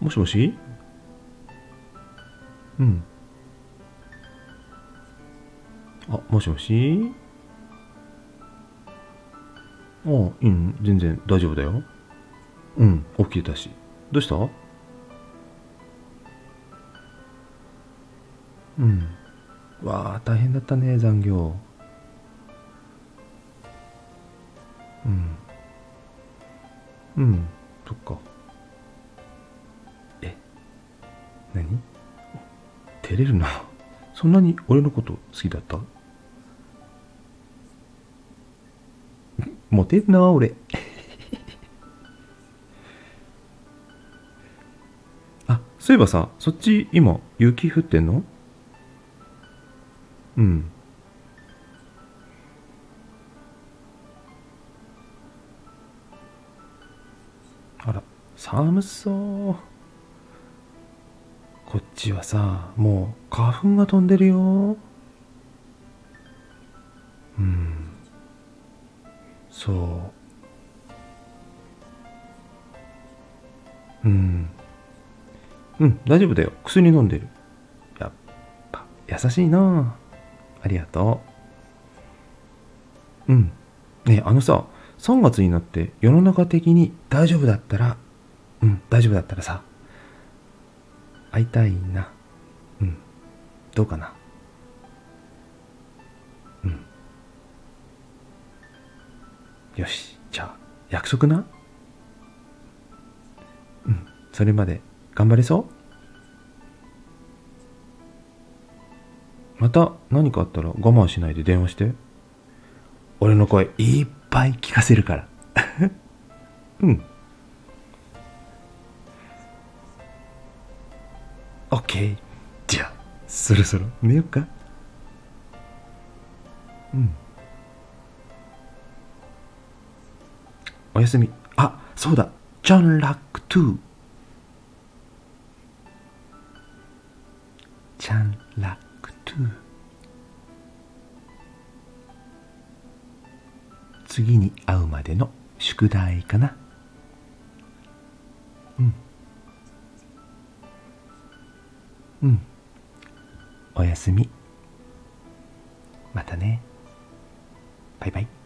もしもし？うん。あ、もしもし？あ、うん、全然大丈夫だよ。うん、起きてたし。どうした？うん。わあ、大変だったね、残業。うん。うん、そっか。何？照れるな。そんなに俺のこと好きだった？モテるな、俺。あ、そういえばさ、そっち今、雪降ってんの？うん。あら、寒そう。こっちはさ、もう花粉が飛んでるよ。うん。そう。うん。うん、大丈夫だよ。薬飲んでる。やっぱ、優しいなありがとう。うん。ねあのさ、3月になって世の中的に大丈夫だったら、うん、大丈夫だったらさ、会いたいな。うん。どうかな。うん。よし、じゃあ、約束な。うん、それまで頑張れそうまた何かあったら我慢しないで電話して。俺の声いっぱい聞かせるから。うん。オッケー。じゃあ、そろそろ寝よっか。うん。おやすみ。あ、そうだ。ジョン・ラック・トゥ。チャン・ラック・トゥ。次に会うまでの宿題かな。うん。うん。おやすみ。またね。バイバイ。